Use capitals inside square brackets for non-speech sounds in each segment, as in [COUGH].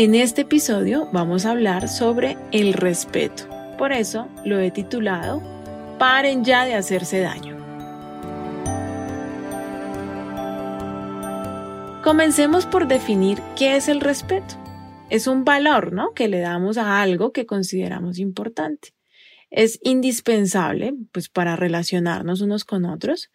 En este episodio vamos a hablar sobre el respeto. Por eso lo he titulado Paren ya de hacerse daño. Comencemos por definir qué es el respeto. Es un valor, ¿no? Que le damos a algo que consideramos importante. Es indispensable, pues, para relacionarnos unos con otros,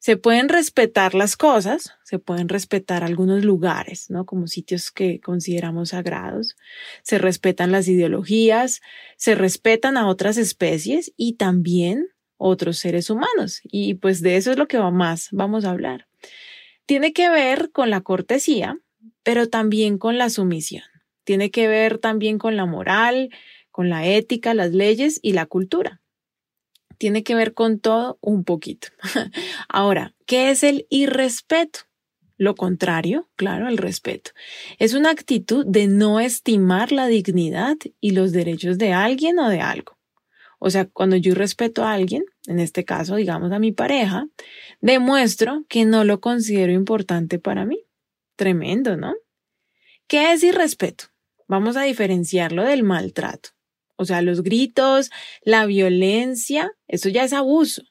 se pueden respetar las cosas, se pueden respetar algunos lugares, ¿no? Como sitios que consideramos sagrados, se respetan las ideologías, se respetan a otras especies y también otros seres humanos. Y pues de eso es lo que más vamos a hablar. Tiene que ver con la cortesía, pero también con la sumisión. Tiene que ver también con la moral, con la ética, las leyes y la cultura tiene que ver con todo un poquito. [LAUGHS] Ahora, ¿qué es el irrespeto? Lo contrario, claro, el respeto. Es una actitud de no estimar la dignidad y los derechos de alguien o de algo. O sea, cuando yo respeto a alguien, en este caso, digamos a mi pareja, demuestro que no lo considero importante para mí. Tremendo, ¿no? ¿Qué es irrespeto? Vamos a diferenciarlo del maltrato. O sea, los gritos, la violencia, eso ya es abuso.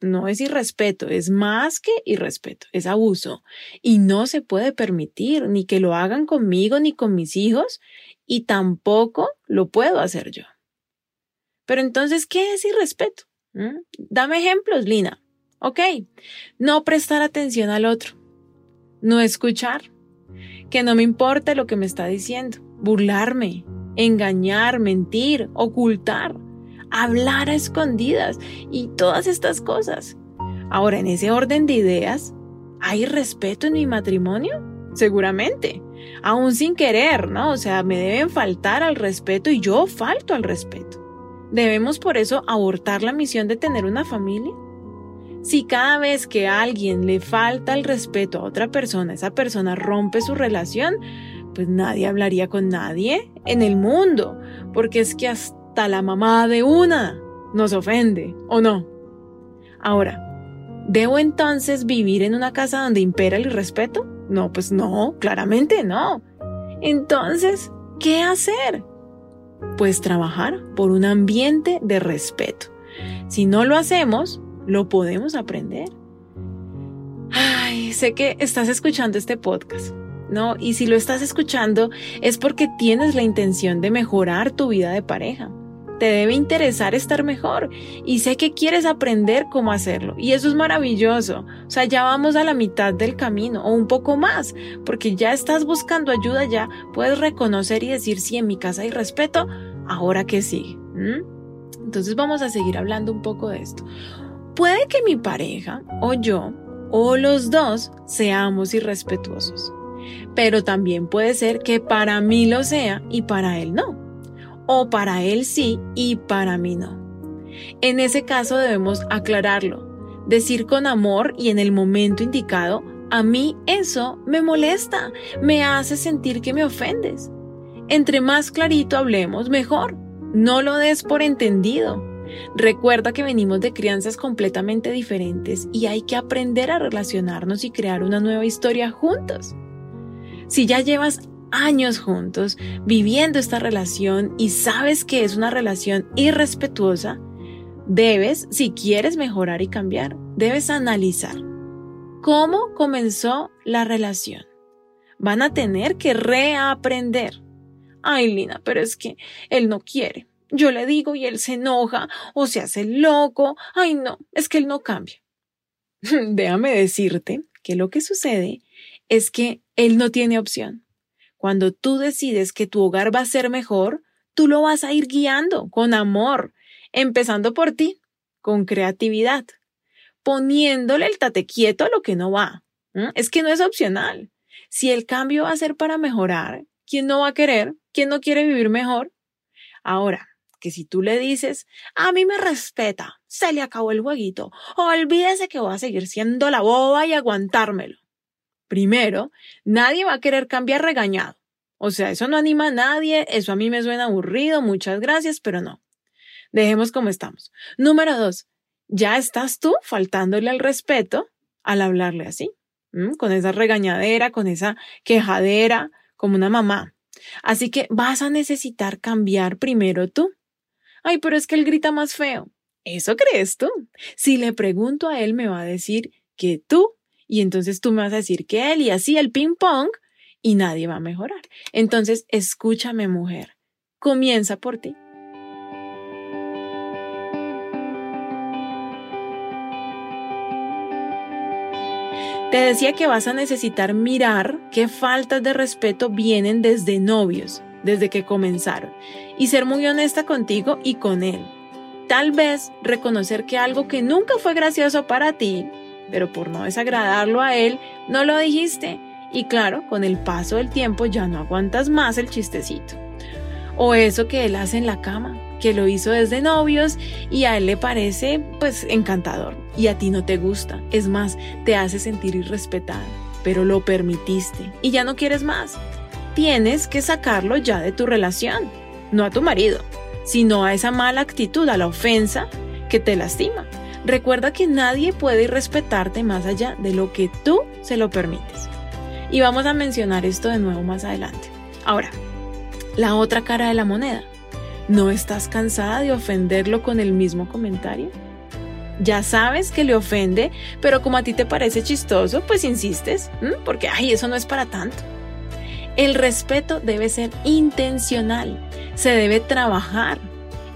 No es irrespeto, es más que irrespeto, es abuso. Y no se puede permitir ni que lo hagan conmigo ni con mis hijos y tampoco lo puedo hacer yo. Pero entonces, ¿qué es irrespeto? ¿Mm? Dame ejemplos, Lina. Ok, no prestar atención al otro, no escuchar, que no me importe lo que me está diciendo, burlarme, engañar, mentir, ocultar, hablar a escondidas y todas estas cosas. Ahora, en ese orden de ideas, ¿hay respeto en mi matrimonio? Seguramente, aún sin querer, ¿no? O sea, me deben faltar al respeto y yo falto al respeto. ¿Debemos por eso abortar la misión de tener una familia? Si cada vez que a alguien le falta el respeto a otra persona, esa persona rompe su relación, pues nadie hablaría con nadie en el mundo, porque es que hasta la mamá de una nos ofende, ¿o no? Ahora, ¿debo entonces vivir en una casa donde impera el respeto? No, pues no, claramente no. Entonces, ¿qué hacer? Pues trabajar por un ambiente de respeto. Si no lo hacemos, lo podemos aprender. Ay, sé que estás escuchando este podcast ¿no? Y si lo estás escuchando es porque tienes la intención de mejorar tu vida de pareja. Te debe interesar estar mejor y sé que quieres aprender cómo hacerlo y eso es maravilloso. O sea, ya vamos a la mitad del camino o un poco más, porque ya estás buscando ayuda, ya puedes reconocer y decir si en mi casa hay respeto, ahora que sigue. Entonces vamos a seguir hablando un poco de esto. Puede que mi pareja o yo o los dos seamos irrespetuosos pero también puede ser que para mí lo sea y para él no. O para él sí y para mí no. En ese caso debemos aclararlo, decir con amor y en el momento indicado, a mí eso me molesta, me hace sentir que me ofendes. Entre más clarito hablemos, mejor. No lo des por entendido. Recuerda que venimos de crianzas completamente diferentes y hay que aprender a relacionarnos y crear una nueva historia juntos. Si ya llevas años juntos viviendo esta relación y sabes que es una relación irrespetuosa, debes, si quieres mejorar y cambiar, debes analizar cómo comenzó la relación. Van a tener que reaprender. Ay, Lina, pero es que él no quiere. Yo le digo y él se enoja o se hace loco. Ay, no, es que él no cambia. [LAUGHS] Déjame decirte que lo que sucede es que él no tiene opción. Cuando tú decides que tu hogar va a ser mejor, tú lo vas a ir guiando con amor, empezando por ti, con creatividad, poniéndole el tate quieto a lo que no va. Es que no es opcional. Si el cambio va a ser para mejorar, ¿quién no va a querer? ¿Quién no quiere vivir mejor? Ahora, que si tú le dices, a mí me respeta, se le acabó el jueguito, olvídese que voy a seguir siendo la boba y aguantármelo. Primero, nadie va a querer cambiar regañado. O sea, eso no anima a nadie, eso a mí me suena aburrido, muchas gracias, pero no. Dejemos como estamos. Número dos, ya estás tú faltándole al respeto al hablarle así, con esa regañadera, con esa quejadera, como una mamá. Así que vas a necesitar cambiar primero tú. Ay, pero es que él grita más feo. ¿Eso crees tú? Si le pregunto a él, me va a decir que tú, y entonces tú me vas a decir que él, y así el ping pong, y nadie va a mejorar. Entonces, escúchame, mujer. Comienza por ti. Te decía que vas a necesitar mirar qué faltas de respeto vienen desde novios, desde que comenzaron, y ser muy honesta contigo y con él. Tal vez reconocer que algo que nunca fue gracioso para ti, pero por no desagradarlo a él, no lo dijiste. Y claro, con el paso del tiempo ya no aguantas más el chistecito. O eso que él hace en la cama, que lo hizo desde novios y a él le parece pues encantador y a ti no te gusta. Es más, te hace sentir irrespetada, pero lo permitiste y ya no quieres más. Tienes que sacarlo ya de tu relación, no a tu marido, sino a esa mala actitud, a la ofensa que te lastima. Recuerda que nadie puede irrespetarte más allá de lo que tú se lo permites. Y vamos a mencionar esto de nuevo más adelante. Ahora, la otra cara de la moneda. ¿No estás cansada de ofenderlo con el mismo comentario? Ya sabes que le ofende, pero como a ti te parece chistoso, pues insistes, porque, ay, eso no es para tanto. El respeto debe ser intencional, se debe trabajar.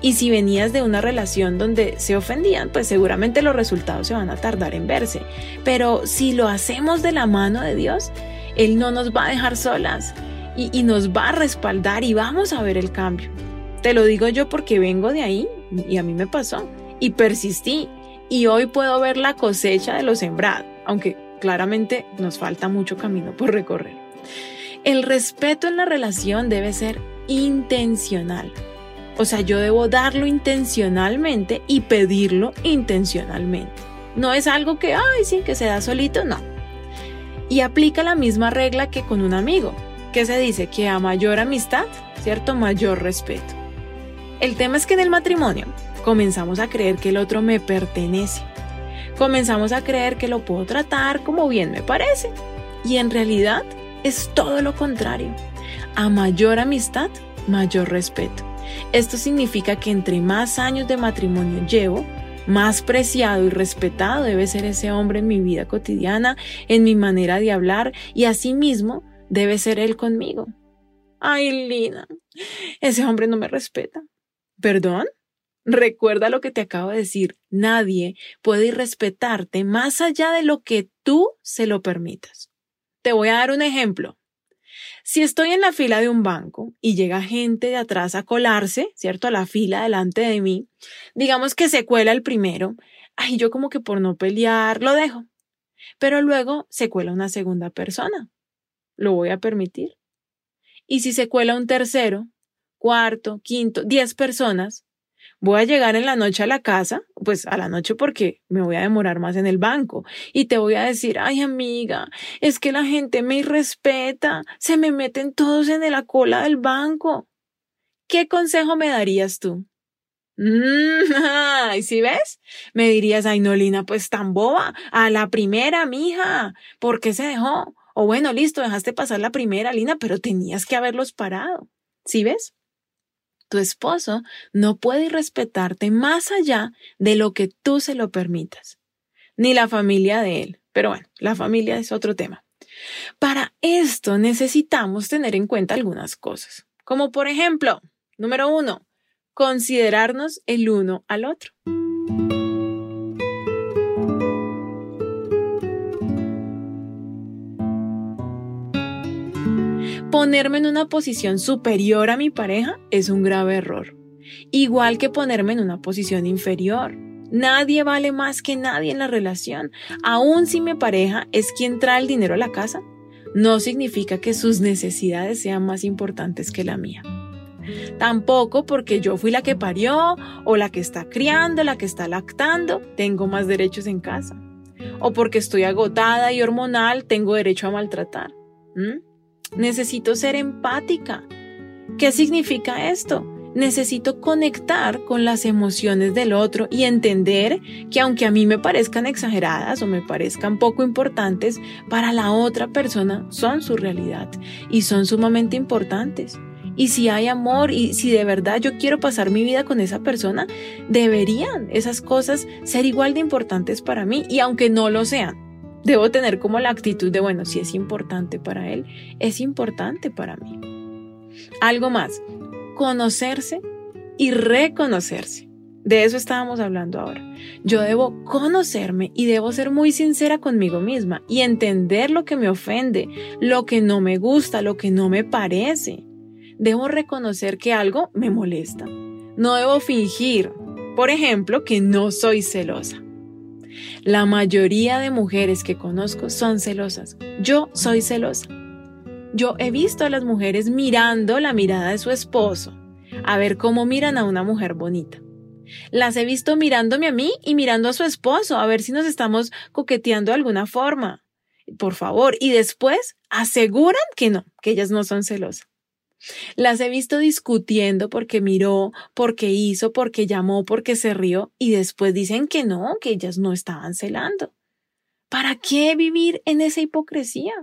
Y si venías de una relación donde se ofendían, pues seguramente los resultados se van a tardar en verse. Pero si lo hacemos de la mano de Dios, Él no nos va a dejar solas y, nos va a respaldar y vamos a ver el cambio. Te lo digo yo porque vengo de ahí y a mí me pasó y persistí y hoy puedo ver la cosecha de lo sembrado, aunque claramente nos falta mucho camino por recorrer. El respeto en la relación debe ser intencional. O sea, yo debo darlo intencionalmente y pedirlo intencionalmente. No es algo que, ay, sí, que se da solito, no. Y aplica la misma regla que con un amigo, que se dice que a mayor amistad, ¿cierto? Mayor respeto. El tema es que en el matrimonio comenzamos a creer que el otro me pertenece. Comenzamos a creer que lo puedo tratar como bien me parece. Y en realidad es todo lo contrario. A mayor amistad, mayor respeto. Esto significa que entre más años de matrimonio llevo, más preciado y respetado debe ser ese hombre en mi vida cotidiana, en mi manera de hablar y asimismo debe ser él conmigo. Ay, Lina, ese hombre no me respeta. ¿Perdón? Recuerda lo que te acabo de decir. Nadie puede respetarte más allá de lo que tú se lo permitas. Te voy a dar un ejemplo. Si estoy en la fila de un banco y llega gente de atrás a colarse, ¿cierto? A la fila delante de mí, digamos que se cuela el primero, ay, yo como que por no pelear lo dejo. Pero luego se cuela una segunda persona. ¿Lo voy a permitir? Y si se cuela un tercero, cuarto, quinto, diez personas, voy a llegar en la noche a la casa, pues a la noche porque me voy a demorar más en el banco y te voy a decir, ay amiga, es que la gente me irrespeta, se me meten todos en la cola del banco. ¿Qué consejo me darías tú? Mm, [LAUGHS] ¿Y si ves? Me dirías, ay no, Lina, pues tan boba, a la primera, mija, ¿por qué se dejó? O bueno, listo, dejaste pasar la primera, Lina, pero tenías que haberlos parado. ¿Sí ves? Tu esposo no puede respetarte más allá de lo que tú se lo permitas, ni la familia de él. Pero bueno, la familia es otro tema. Para esto necesitamos tener en cuenta algunas cosas, como por ejemplo, número uno, considerarnos el uno al otro. Ponerme en una posición superior a mi pareja es un grave error, igual que ponerme en una posición inferior. Nadie vale más que nadie en la relación. Aun si mi pareja es quien trae el dinero a la casa, no significa que sus necesidades sean más importantes que la mía. Tampoco porque yo fui la que parió o la que está criando, la que está lactando, tengo más derechos en casa. O porque estoy agotada y hormonal, tengo derecho a maltratar. Necesito ser empática. ¿Qué significa esto? Necesito conectar con las emociones del otro y entender que aunque a mí me parezcan exageradas o me parezcan poco importantes, para la otra persona son su realidad y son sumamente importantes. Y si hay amor y si de verdad yo quiero pasar mi vida con esa persona, deberían esas cosas ser igual de importantes para mí y aunque no lo sean. Debo tener como la actitud de, bueno, si es importante para él, es importante para mí. Algo más, conocerse y reconocerse. De eso estábamos hablando ahora. Yo debo conocerme y debo ser muy sincera conmigo misma y entender lo que me ofende, lo que no me gusta, lo que no me parece debo reconocer que algo me molesta. No debo fingir, por ejemplo, que no soy celosa. La mayoría de mujeres que conozco son celosas. Yo soy celosa. Yo he visto a las mujeres mirando la mirada de su esposo, a ver cómo miran a una mujer bonita. Las he visto mirándome a mí y mirando a su esposo, a ver si nos estamos coqueteando de alguna forma. Por favor, y después aseguran que no, que ellas no son celosas. Las he visto discutiendo porque miró, porque hizo, porque llamó, porque se rió y después dicen que no, que ellas no estaban celando. ¿Para qué vivir en esa hipocresía?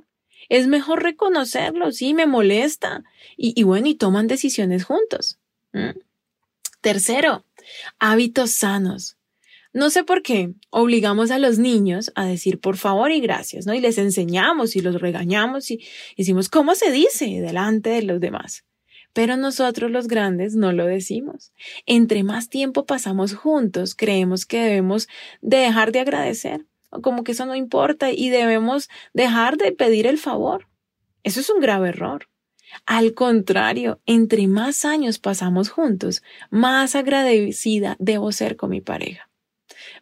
Es mejor reconocerlo, sí, me molesta. Y, bueno, y toman decisiones juntos. Tercero, hábitos sanos. No sé por qué obligamos a los niños a decir por favor y gracias, ¿no? Y les enseñamos y los regañamos y decimos cómo se dice delante de los demás. Pero nosotros los grandes no lo decimos. Entre más tiempo pasamos juntos, creemos que debemos dejar de agradecer, o como que eso no importa y debemos dejar de pedir el favor. Eso es un grave error. Al contrario, entre más años pasamos juntos, más agradecida debo ser con mi pareja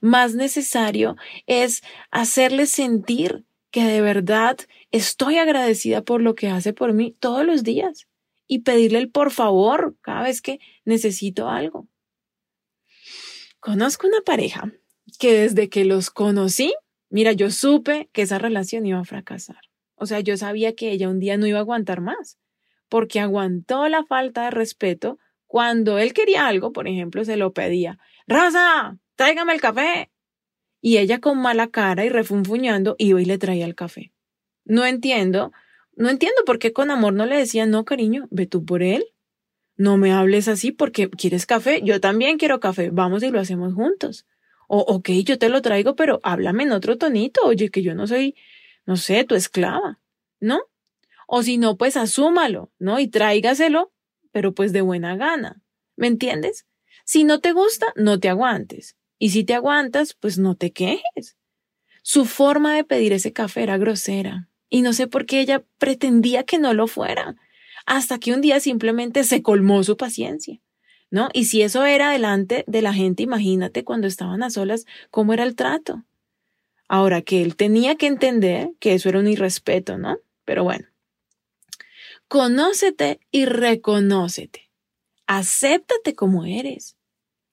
más necesario es hacerle sentir que de verdad estoy agradecida por lo que hace por mí todos los días y pedirle el por favor cada vez que necesito algo. Conozco una pareja que desde que los conocí, mira, yo supe que esa relación iba a fracasar. O sea, yo sabía que ella un día no iba a aguantar más, porque aguantó la falta de respeto cuando él quería algo, por ejemplo, se lo pedía. Rosa, tráigame el café. Y ella con mala cara y refunfuñando iba y le traía el café. No entiendo, no entiendo por qué con amor no le decía, no, cariño, ve tú por él. No me hables así porque quieres café, yo también quiero café, vamos y lo hacemos juntos. O, ok, yo te lo traigo, pero háblame en otro tonito, oye, que yo no soy, no sé, tu esclava, ¿no? O si no, pues asúmalo, ¿no? Y tráigaselo, pero pues de buena gana. ¿Me entiendes? Si no te gusta, no te aguantes. Y si te aguantas, pues no te quejes. Su forma de pedir ese café era grosera, y no sé por qué ella pretendía que no lo fuera, hasta que un día simplemente se colmó su paciencia. ¿No? Y si eso era delante de la gente, imagínate cuando estaban a solas cómo era el trato. Ahora que él tenía que entender que eso era un irrespeto, ¿no? Pero bueno. Conócete y reconócete. Acéptate como eres.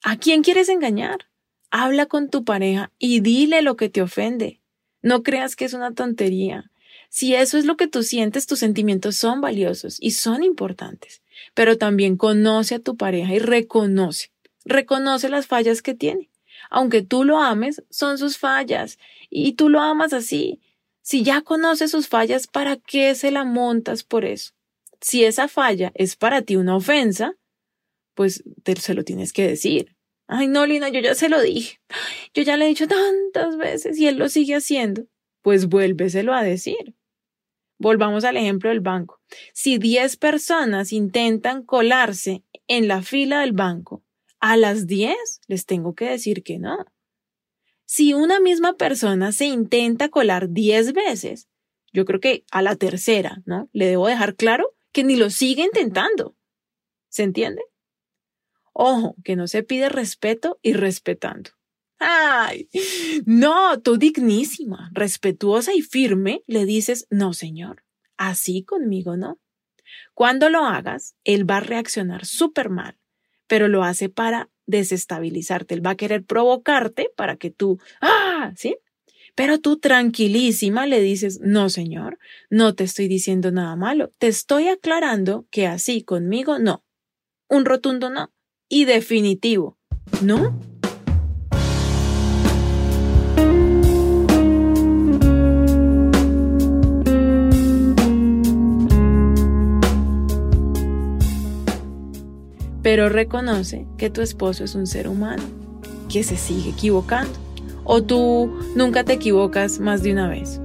¿A quién quieres engañar? Habla con tu pareja y dile lo que te ofende. No creas que es una tontería. Si eso es lo que tú sientes, tus sentimientos son valiosos y son importantes. Pero también conoce a tu pareja y reconoce. Reconoce las fallas que tiene. Aunque tú lo ames, son sus fallas. Y tú lo amas así. Si ya conoces sus fallas, ¿para qué se la montas por eso? Si esa falla es para ti una ofensa, pues te, se lo tienes que decir. Ay, no, Lina, yo ya se lo dije. Yo ya le he dicho tantas veces y él lo sigue haciendo. Pues vuélveselo a decir. Volvamos al ejemplo del banco. Si 10 personas intentan colarse en la fila del banco, a las 10 les tengo que decir que no. Si una misma persona se intenta colar 10 veces, yo creo que a la tercera, ¿no? Le debo dejar claro que ni lo sigue intentando. ¿Se entiende? Ojo, que no se pide respeto y respetando. Ay, no, tú dignísima, respetuosa y firme, le dices, no, señor, Así conmigo no. Cuando lo hagas, él va a reaccionar súper mal, pero lo hace para desestabilizarte. Él va a querer provocarte para que tú, ah, ¿sí? Pero tú tranquilísima le dices, no, señor, no te estoy diciendo nada malo, te estoy aclarando que así conmigo no. Un rotundo no. Y definitivo, ¿no? pero reconoce que tu esposo es un ser humano, que se sigue equivocando. O tú nunca te equivocas más de una vez.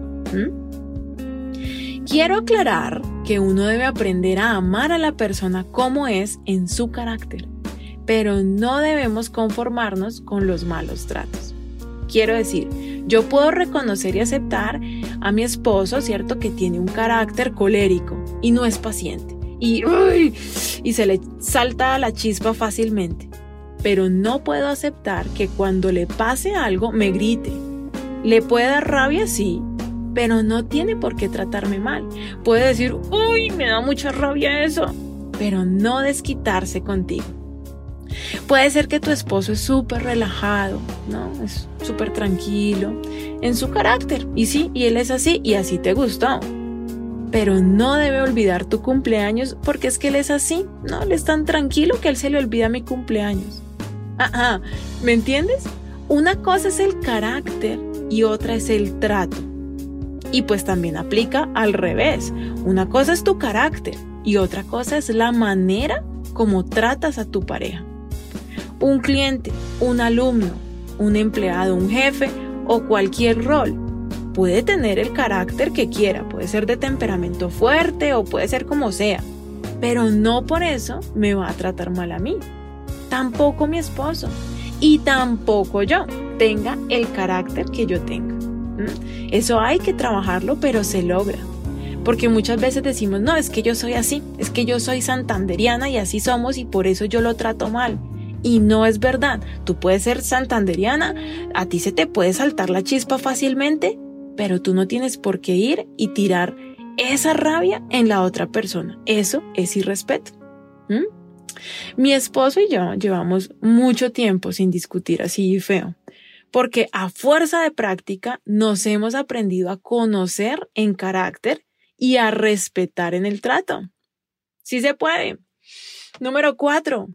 Quiero aclarar que uno debe aprender a amar a la persona como es en su carácter, pero no debemos conformarnos con los malos tratos. Quiero decir, yo puedo reconocer y aceptar a mi esposo, ¿cierto? Que tiene un carácter colérico y no es paciente y, y se le salta la chispa fácilmente. Pero no puedo aceptar que cuando le pase algo me grite. Le puede dar rabia, sí, pero no tiene por qué tratarme mal. Puede decir, uy, me da mucha rabia eso, pero no desquitarse contigo. Puede ser que tu esposo es súper relajado, ¿no? Es súper tranquilo en su carácter. Y sí, y él es así, y así te gustó pero no debe olvidar tu cumpleaños porque es que él es así, ¿no? Él es tan tranquilo que él se le olvida mi cumpleaños. Ajá, ¿me entiendes? Una cosa es el carácter y otra es el trato. Y pues también aplica al revés. Una cosa es tu carácter y otra cosa es la manera como tratas a tu pareja. Un cliente, un alumno, un empleado, un jefe o cualquier rol puede tener el carácter que quiera, puede ser de temperamento fuerte o puede ser como sea, pero no por eso me va a tratar mal a mí. Tampoco mi esposo y tampoco yo tenga el carácter que yo tenga. Eso hay que trabajarlo, pero se logra. Porque muchas veces decimos, no, es que yo soy así, es que yo soy santanderiana y así somos y por eso yo lo trato mal. Y no es verdad. Tú puedes ser santanderiana, a ti se te puede saltar la chispa fácilmente pero tú no tienes por qué ir y tirar esa rabia en la otra persona. Eso es irrespeto. Mi esposo y yo llevamos mucho tiempo sin discutir así feo, porque a fuerza de práctica nos hemos aprendido a conocer en carácter y a respetar en el trato. Sí se puede. Número cuatro,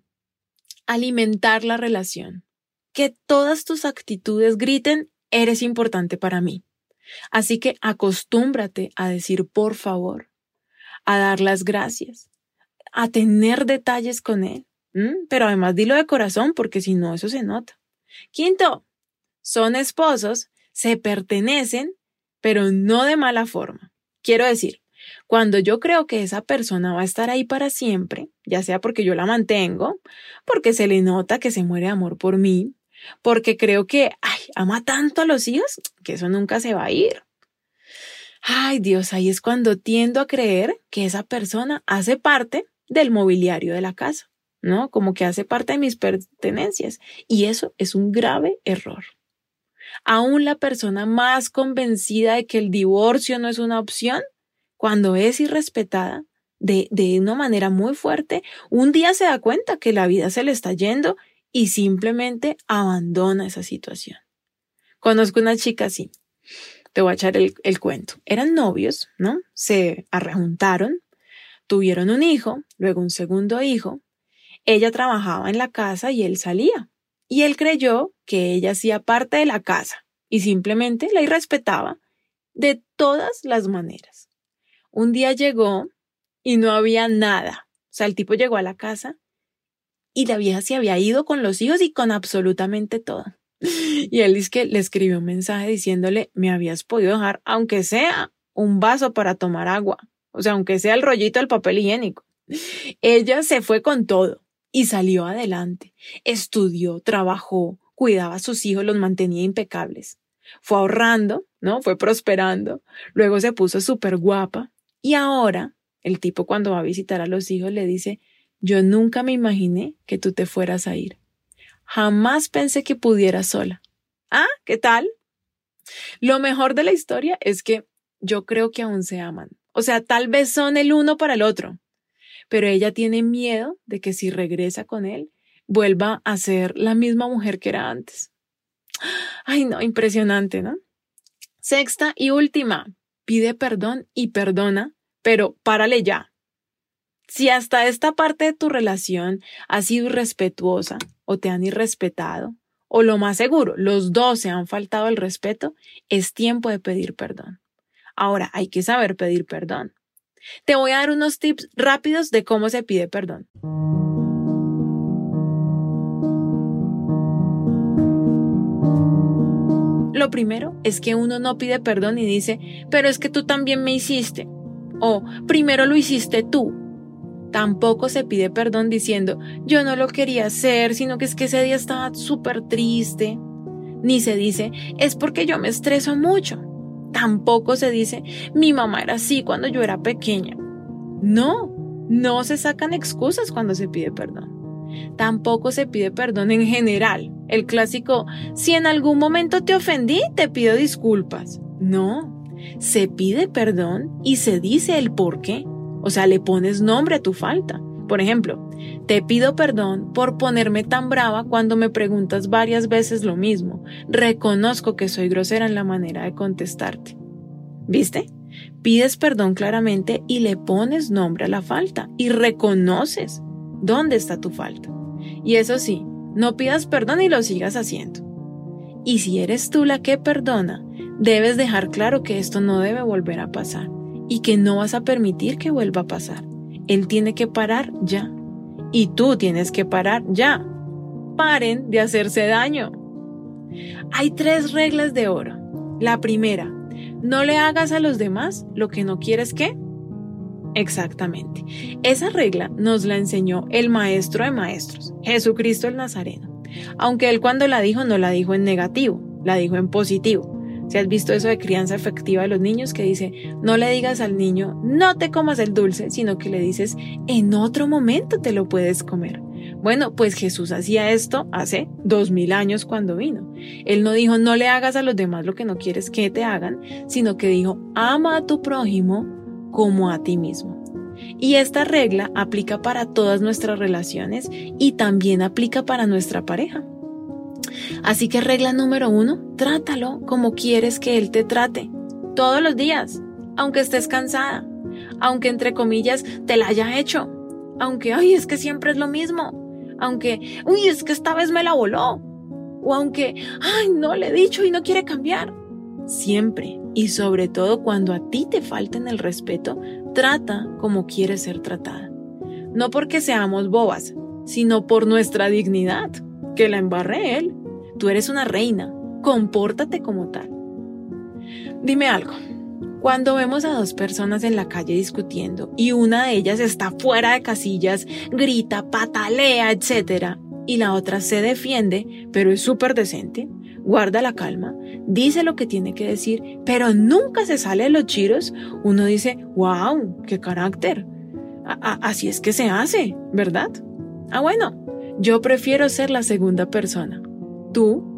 alimentar la relación. Que todas tus actitudes griten, eres importante para mí. Así que acostúmbrate a decir por favor, a dar las gracias, a tener detalles con él. Pero además dilo de corazón porque si no, eso se nota. Quinto, son esposos, se pertenecen, pero no de mala forma. Quiero decir, cuando yo creo que esa persona va a estar ahí para siempre, ya sea porque yo la mantengo, porque se le nota que se muere de amor por mí, porque creo que, ay, ama tanto a los hijos que eso nunca se va a ir. Ay, Dios, ahí es cuando tiendo a creer que esa persona hace parte del mobiliario de la casa, ¿no? Como que hace parte de mis pertenencias. Y eso es un grave error. Aún la persona más convencida de que el divorcio no es una opción, cuando es irrespetada de, de una manera muy fuerte, un día se da cuenta que la vida se le está yendo y simplemente abandona esa situación. Conozco una chica así. Te voy a echar el, cuento. Eran novios, ¿no? Se arrejuntaron, tuvieron un hijo, luego un segundo hijo. Ella trabajaba en la casa y él salía. Y él creyó que ella hacía parte de la casa y simplemente la irrespetaba de todas las maneras. Un día llegó y no había nada. O sea, el tipo llegó a la casa y la vieja se había ido con los hijos y con absolutamente todo. [LAUGHS] Y él dice que le escribió un mensaje diciéndole, me habías podido dejar, aunque sea un vaso para tomar agua, o sea, aunque sea el rollito del papel higiénico. [LAUGHS] Ella se fue con todo y salió adelante. Estudió, trabajó, cuidaba a sus hijos, los mantenía impecables. Fue ahorrando, ¿no? Fue prosperando. Luego se puso súper guapa. Y ahora, el tipo cuando va a visitar a los hijos le dice, yo nunca me imaginé que tú te fueras a ir. Jamás pensé que pudiera sola. Ah, ¿qué tal? Lo mejor de la historia es que yo creo que aún se aman. O sea, tal vez son el uno para el otro, pero ella tiene miedo de que si regresa con él, vuelva a ser la misma mujer que era antes. Ay, no, impresionante, ¿no? Sexta y última, pide perdón y perdona, pero párale ya. Si hasta esta parte de tu relación ha sido irrespetuosa o te han irrespetado, o lo más seguro, los dos se han faltado el respeto, es tiempo de pedir perdón. Ahora, hay que saber pedir perdón. Te voy a dar unos tips rápidos de cómo se pide perdón. Lo primero es que uno no pide perdón y dice, pero es que tú también me hiciste. O primero lo hiciste tú. Tampoco se pide perdón diciendo, yo no lo quería hacer, sino que es que ese día estaba súper triste. Ni se dice, es porque yo me estreso mucho. Tampoco se dice, mi mamá era así cuando yo era pequeña. No, no se sacan excusas cuando se pide perdón. Tampoco se pide perdón en general. El clásico, si en algún momento te ofendí, te pido disculpas. No, se pide perdón y se dice el por qué. O sea, le pones nombre a tu falta. Por ejemplo, te pido perdón por ponerme tan brava cuando me preguntas varias veces lo mismo. Reconozco que soy grosera en la manera de contestarte. ¿Viste? Pides perdón claramente y le pones nombre a la falta y reconoces dónde está tu falta. Y eso sí, no pidas perdón y lo sigas haciendo. Y si eres tú la que perdona, debes dejar claro que esto no debe volver a pasar y que no vas a permitir que vuelva a pasar. Él tiene que parar ya. Y tú tienes que parar ya. Paren de hacerse daño. Hay tres reglas de oro. La primera, no le hagas a los demás lo que no quieres que. Exactamente. Esa regla nos la enseñó el maestro de maestros, Jesucristo el Nazareno. Aunque él cuando la dijo no la dijo en negativo, la dijo en positivo. Si has visto eso de crianza efectiva de los niños que dice, no le digas al niño, no te comas el dulce, sino que le dices, en otro momento te lo puedes comer. Bueno, pues Jesús hacía esto hace dos mil años cuando vino. Él no dijo, no le hagas a los demás lo que no quieres que te hagan, sino que dijo, ama a tu prójimo como a ti mismo. Y esta regla aplica para todas nuestras relaciones y también aplica para nuestra pareja. Así que regla número uno, trátalo como quieres que él te trate, todos los días, aunque estés cansada, aunque entre comillas te la haya hecho, aunque, ay, es que siempre es lo mismo, aunque, uy, es que esta vez me la voló, o aunque, ay, no le he dicho y no quiere cambiar. Siempre y sobre todo cuando a ti te falten el respeto, trata como quieres ser tratada. No porque seamos bobas, sino por nuestra dignidad, que la embarré él. Tú eres una reina, compórtate como tal. Dime algo. Cuando vemos a dos personas en la calle discutiendo y una de ellas está fuera de casillas, grita, patalea, etc., y la otra se defiende, pero es súper decente, guarda la calma, dice lo que tiene que decir, pero nunca se sale de los chiros, uno dice, wow, qué carácter. así es que se hace, ¿verdad? Ah, bueno, yo prefiero ser la segunda persona tú.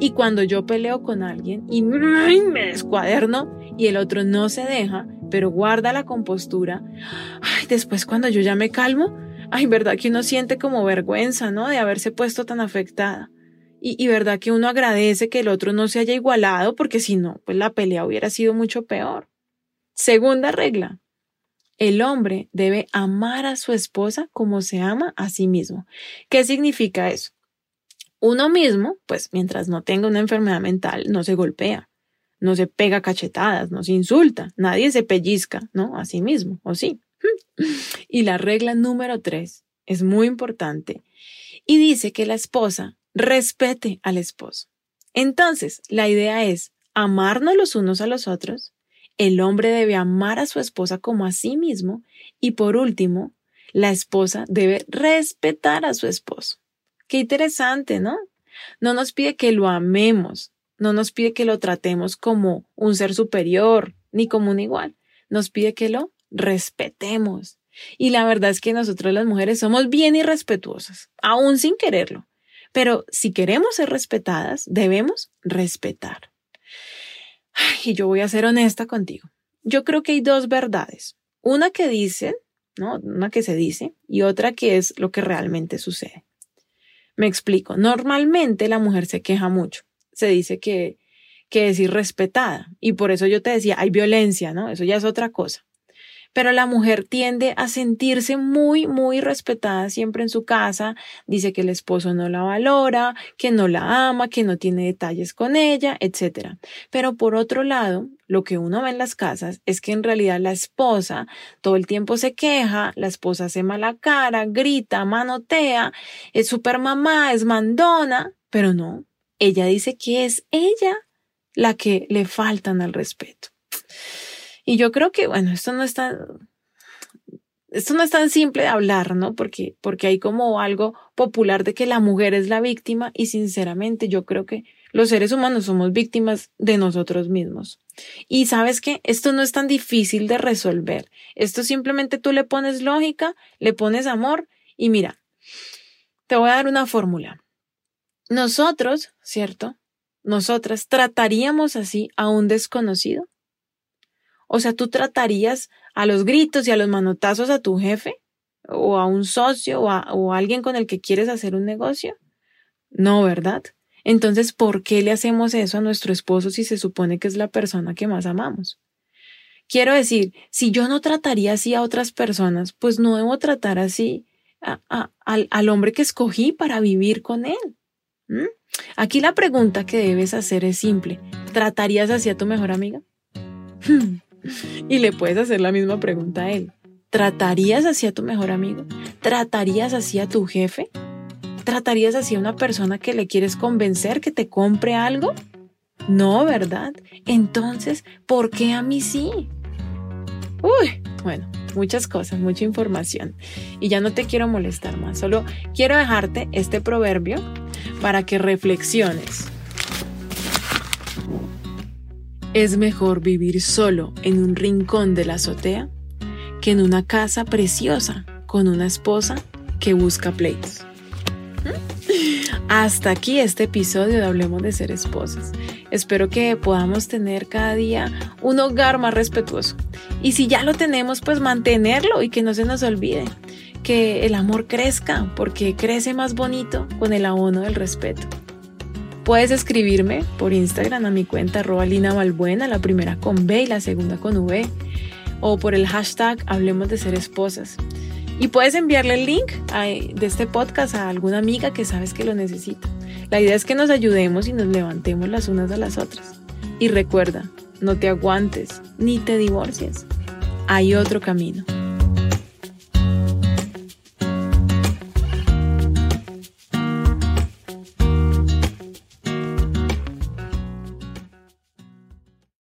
Y cuando yo peleo con alguien y me descuaderno y el otro no se deja, pero guarda la compostura, ay, después cuando yo ya me calmo, ay, verdad que uno siente como vergüenza, ¿no? De haberse puesto tan afectada. Y, verdad que uno agradece que el otro no se haya igualado, porque si no, pues la pelea hubiera sido mucho peor. Segunda regla. El hombre debe amar a su esposa como se ama a sí mismo. ¿Qué significa eso? Uno mismo, pues mientras no tenga una enfermedad mental, no se golpea, no se pega cachetadas, no se insulta, nadie se pellizca, ¿no? A sí mismo, ¿o sí? [LAUGHS] Y la regla número tres es muy importante y dice que la esposa respete al esposo. Entonces, la idea es amarnos los unos a los otros, el hombre debe amar a su esposa como a sí mismo y por último, la esposa debe respetar a su esposo. Qué interesante, ¿no? No nos pide que lo amemos, no nos pide que lo tratemos como un ser superior, ni como un igual. Nos pide que lo respetemos. Y la verdad es que nosotros las mujeres somos bien irrespetuosas, aún sin quererlo. Pero si queremos ser respetadas, debemos respetar. y yo voy a ser honesta contigo. yo creo que hay dos verdades. Una que dice, ¿no? Una que se dice y otra que es lo que realmente sucede. Me explico. Normalmente la mujer se queja mucho. Se dice que, que es irrespetada y por eso yo te decía, hay violencia, ¿no? Eso ya es otra cosa pero la mujer tiende a sentirse muy, muy respetada siempre en su casa, dice que el esposo no la valora, que no la ama, que no tiene detalles con ella, etc. Pero por otro lado, lo que uno ve en las casas es que en realidad la esposa todo el tiempo se queja, la esposa hace mala cara, grita, manotea, es super mamá, es mandona, pero no, ella dice que es ella la que le faltan al respeto. Y yo creo que, bueno, esto no es tan, esto no es tan simple de hablar, ¿no? Porque, porque hay como algo popular de que la mujer es la víctima y sinceramente yo creo que los seres humanos somos víctimas de nosotros mismos. Y sabes que esto no es tan difícil de resolver. Esto simplemente tú le pones lógica, le pones amor y mira, te voy a dar una fórmula. Nosotros, ¿cierto? Nosotras trataríamos así a un desconocido. O sea, ¿tú tratarías a los gritos y a los manotazos a tu jefe? ¿O a un socio o a, alguien con el que quieres hacer un negocio? No, ¿verdad? Entonces, ¿por qué le hacemos eso a nuestro esposo si se supone que es la persona que más amamos? Quiero decir, si yo no trataría así a otras personas, pues no debo tratar así al, hombre que escogí para vivir con él. Aquí la pregunta que debes hacer es simple. ¿Tratarías así a tu mejor amiga? Y le puedes hacer la misma pregunta a él. ¿Tratarías así a tu mejor amigo? ¿Tratarías así a tu jefe? ¿Tratarías así a una persona que le quieres convencer que te compre algo? No, ¿verdad? Entonces, ¿por qué a mí sí? Uy, bueno, muchas cosas, mucha información. Y ya no te quiero molestar más, solo quiero dejarte este proverbio para que reflexiones. Es mejor vivir solo en un rincón de la azotea que en una casa preciosa con una esposa que busca pleitos. Hasta aquí este episodio de Hablemos de Ser Esposas. Espero que podamos tener cada día un hogar más respetuoso. Y si ya lo tenemos, pues mantenerlo y que no se nos olvide. Que el amor crezca, porque crece más bonito con el abono del respeto. Puedes escribirme por Instagram a mi cuenta arroba Lina la primera con B y la segunda con V, o por el hashtag Hablemos de Ser Esposas. Y puedes enviarle el link de este podcast a alguna amiga que sabes que lo necesita. La idea es que nos ayudemos y nos levantemos las unas a las otras. Y recuerda, no te aguantes ni te divorcies. Hay otro camino.